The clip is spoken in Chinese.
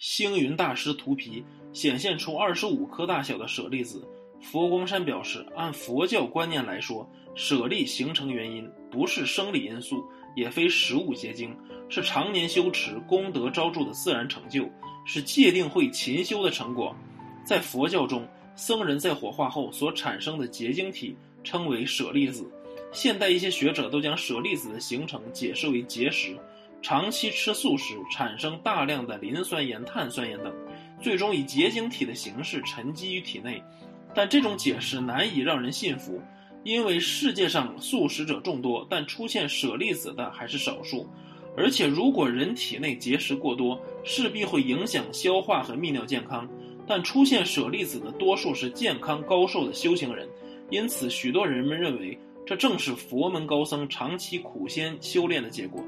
星云大师图皮显现出二十五颗大小的舍利子。佛光山表示，按佛教观念来说，舍利形成原因不是生理因素，也非食物结晶，是常年修持功德昭著的自然成就，是戒定慧勤修的成果。在佛教中，僧人在火化后所产生的结晶体称为舍利子。现代一些学者都将舍利子的形成解释为结石，长期吃素食产生大量的磷酸盐、碳酸盐等，最终以结晶体的形式沉积于体内。但这种解释难以让人信服，因为世界上素食者众多，但出现舍利子的还是少数。而且，如果人体内结石过多，势必会影响消化和泌尿健康。但出现舍利子的多数是健康高寿的修行人，因此许多人们认为，这正是佛门高僧长期苦心修炼的结果。